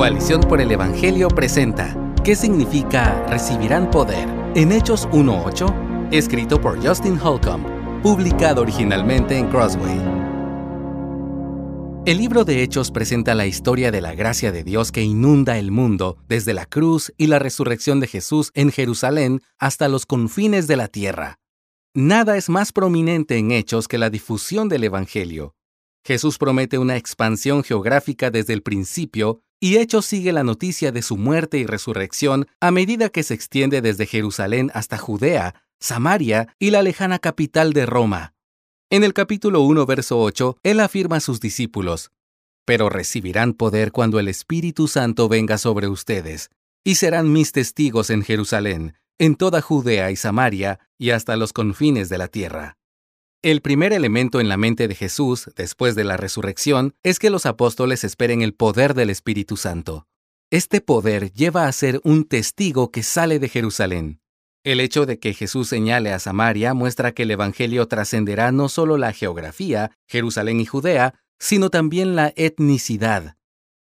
Coalición por el Evangelio presenta ¿Qué significa recibirán poder? En Hechos 1.8, escrito por Justin Holcomb, publicado originalmente en Crossway. El libro de Hechos presenta la historia de la gracia de Dios que inunda el mundo desde la cruz y la resurrección de Jesús en Jerusalén hasta los confines de la tierra. Nada es más prominente en Hechos que la difusión del Evangelio. Jesús promete una expansión geográfica desde el principio y Hechos sigue la noticia de su muerte y resurrección a medida que se extiende desde Jerusalén hasta Judea, Samaria y la lejana capital de Roma. En el capítulo 1, verso 8, él afirma a sus discípulos, Pero recibirán poder cuando el Espíritu Santo venga sobre ustedes, y serán mis testigos en Jerusalén, en toda Judea y Samaria, y hasta los confines de la tierra. El primer elemento en la mente de Jesús, después de la resurrección, es que los apóstoles esperen el poder del Espíritu Santo. Este poder lleva a ser un testigo que sale de Jerusalén. El hecho de que Jesús señale a Samaria muestra que el Evangelio trascenderá no solo la geografía, Jerusalén y Judea, sino también la etnicidad.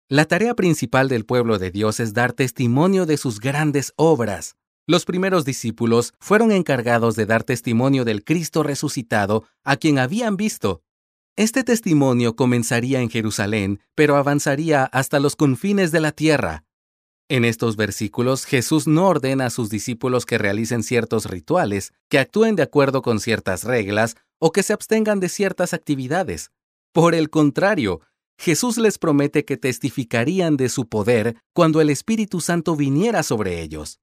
La tarea principal del pueblo de Dios es dar testimonio de sus grandes obras. Los primeros discípulos fueron encargados de dar testimonio del Cristo resucitado a quien habían visto. Este testimonio comenzaría en Jerusalén, pero avanzaría hasta los confines de la tierra. En estos versículos, Jesús no ordena a sus discípulos que realicen ciertos rituales, que actúen de acuerdo con ciertas reglas o que se abstengan de ciertas actividades. Por el contrario, Jesús les promete que testificarían de su poder cuando el Espíritu Santo viniera sobre ellos.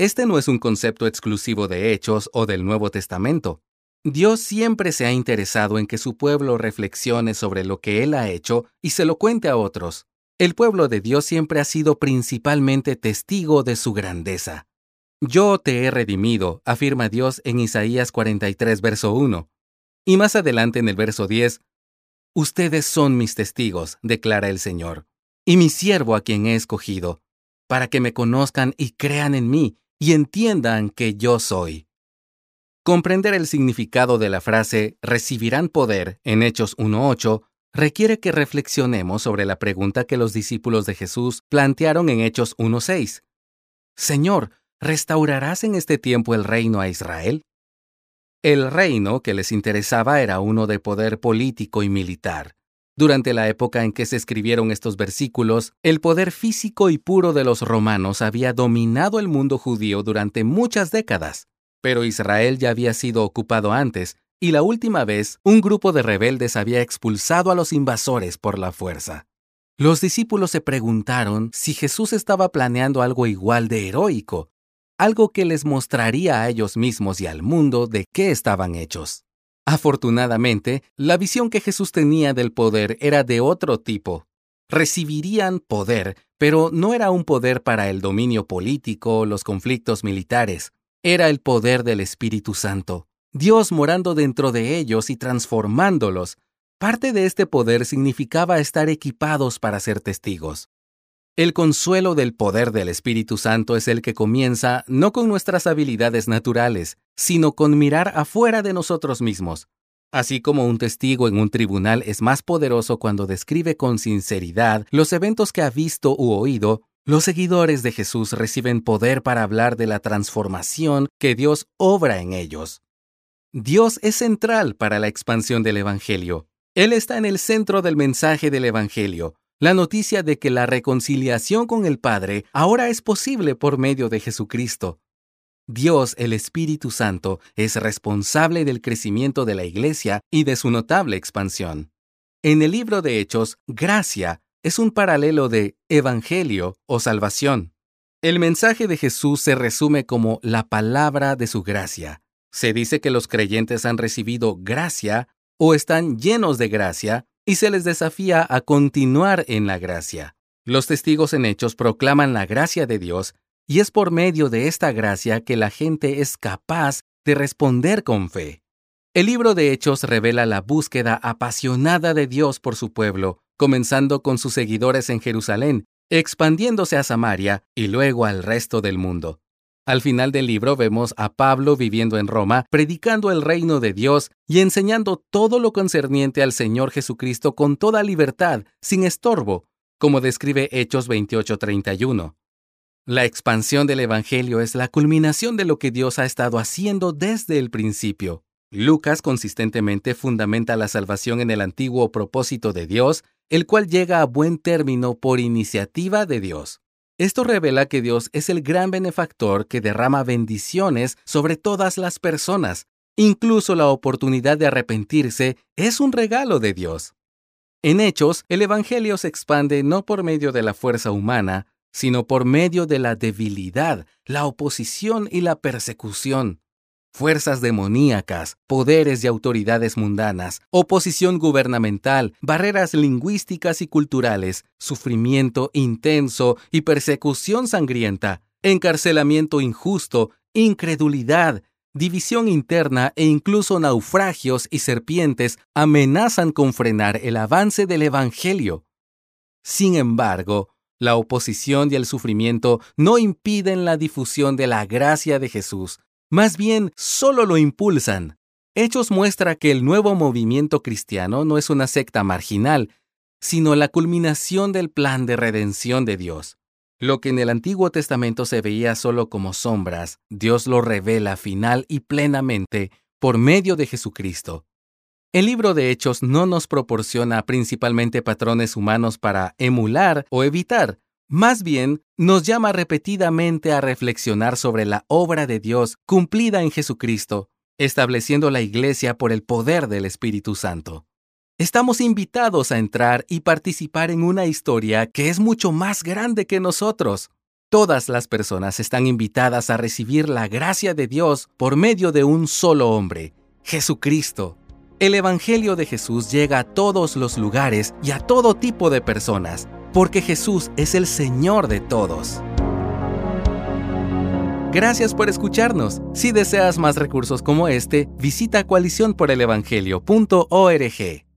Este no es un concepto exclusivo de Hechos o del Nuevo Testamento. Dios siempre se ha interesado en que su pueblo reflexione sobre lo que Él ha hecho y se lo cuente a otros. El pueblo de Dios siempre ha sido principalmente testigo de su grandeza. Yo te he redimido, afirma Dios en Isaías 43, verso 1. Y más adelante en el verso 10, Ustedes son mis testigos, declara el Señor, y mi siervo a quien he escogido, para que me conozcan y crean en mí, y entiendan que yo soy. Comprender el significado de la frase recibirán poder en Hechos 1.8 requiere que reflexionemos sobre la pregunta que los discípulos de Jesús plantearon en Hechos 1.6. Señor, ¿restaurarás en este tiempo el reino a Israel? El reino que les interesaba era uno de poder político y militar. Durante la época en que se escribieron estos versículos, el poder físico y puro de los romanos había dominado el mundo judío durante muchas décadas, pero Israel ya había sido ocupado antes, y la última vez un grupo de rebeldes había expulsado a los invasores por la fuerza. Los discípulos se preguntaron si Jesús estaba planeando algo igual de heroico, algo que les mostraría a ellos mismos y al mundo de qué estaban hechos. Afortunadamente, la visión que Jesús tenía del poder era de otro tipo. Recibirían poder, pero no era un poder para el dominio político o los conflictos militares. Era el poder del Espíritu Santo, Dios morando dentro de ellos y transformándolos. Parte de este poder significaba estar equipados para ser testigos. El consuelo del poder del Espíritu Santo es el que comienza no con nuestras habilidades naturales, sino con mirar afuera de nosotros mismos. Así como un testigo en un tribunal es más poderoso cuando describe con sinceridad los eventos que ha visto u oído, los seguidores de Jesús reciben poder para hablar de la transformación que Dios obra en ellos. Dios es central para la expansión del Evangelio. Él está en el centro del mensaje del Evangelio, la noticia de que la reconciliación con el Padre ahora es posible por medio de Jesucristo. Dios, el Espíritu Santo, es responsable del crecimiento de la Iglesia y de su notable expansión. En el libro de Hechos, gracia es un paralelo de evangelio o salvación. El mensaje de Jesús se resume como la palabra de su gracia. Se dice que los creyentes han recibido gracia o están llenos de gracia y se les desafía a continuar en la gracia. Los testigos en hechos proclaman la gracia de Dios y es por medio de esta gracia que la gente es capaz de responder con fe. El libro de Hechos revela la búsqueda apasionada de Dios por su pueblo, comenzando con sus seguidores en Jerusalén, expandiéndose a Samaria y luego al resto del mundo. Al final del libro vemos a Pablo viviendo en Roma, predicando el reino de Dios y enseñando todo lo concerniente al Señor Jesucristo con toda libertad, sin estorbo, como describe Hechos 28:31. La expansión del Evangelio es la culminación de lo que Dios ha estado haciendo desde el principio. Lucas consistentemente fundamenta la salvación en el antiguo propósito de Dios, el cual llega a buen término por iniciativa de Dios. Esto revela que Dios es el gran benefactor que derrama bendiciones sobre todas las personas. Incluso la oportunidad de arrepentirse es un regalo de Dios. En Hechos, el Evangelio se expande no por medio de la fuerza humana, sino por medio de la debilidad, la oposición y la persecución fuerzas demoníacas, poderes y autoridades mundanas, oposición gubernamental, barreras lingüísticas y culturales, sufrimiento intenso y persecución sangrienta, encarcelamiento injusto, incredulidad, división interna e incluso naufragios y serpientes amenazan con frenar el avance del Evangelio. Sin embargo, la oposición y el sufrimiento no impiden la difusión de la gracia de Jesús, más bien, solo lo impulsan. Hechos muestra que el nuevo movimiento cristiano no es una secta marginal, sino la culminación del plan de redención de Dios. Lo que en el Antiguo Testamento se veía solo como sombras, Dios lo revela final y plenamente por medio de Jesucristo. El libro de Hechos no nos proporciona principalmente patrones humanos para emular o evitar, más bien, nos llama repetidamente a reflexionar sobre la obra de Dios cumplida en Jesucristo, estableciendo la Iglesia por el poder del Espíritu Santo. Estamos invitados a entrar y participar en una historia que es mucho más grande que nosotros. Todas las personas están invitadas a recibir la gracia de Dios por medio de un solo hombre, Jesucristo. El Evangelio de Jesús llega a todos los lugares y a todo tipo de personas, porque Jesús es el Señor de todos. Gracias por escucharnos. Si deseas más recursos como este, visita coaliciónporelevangelio.org.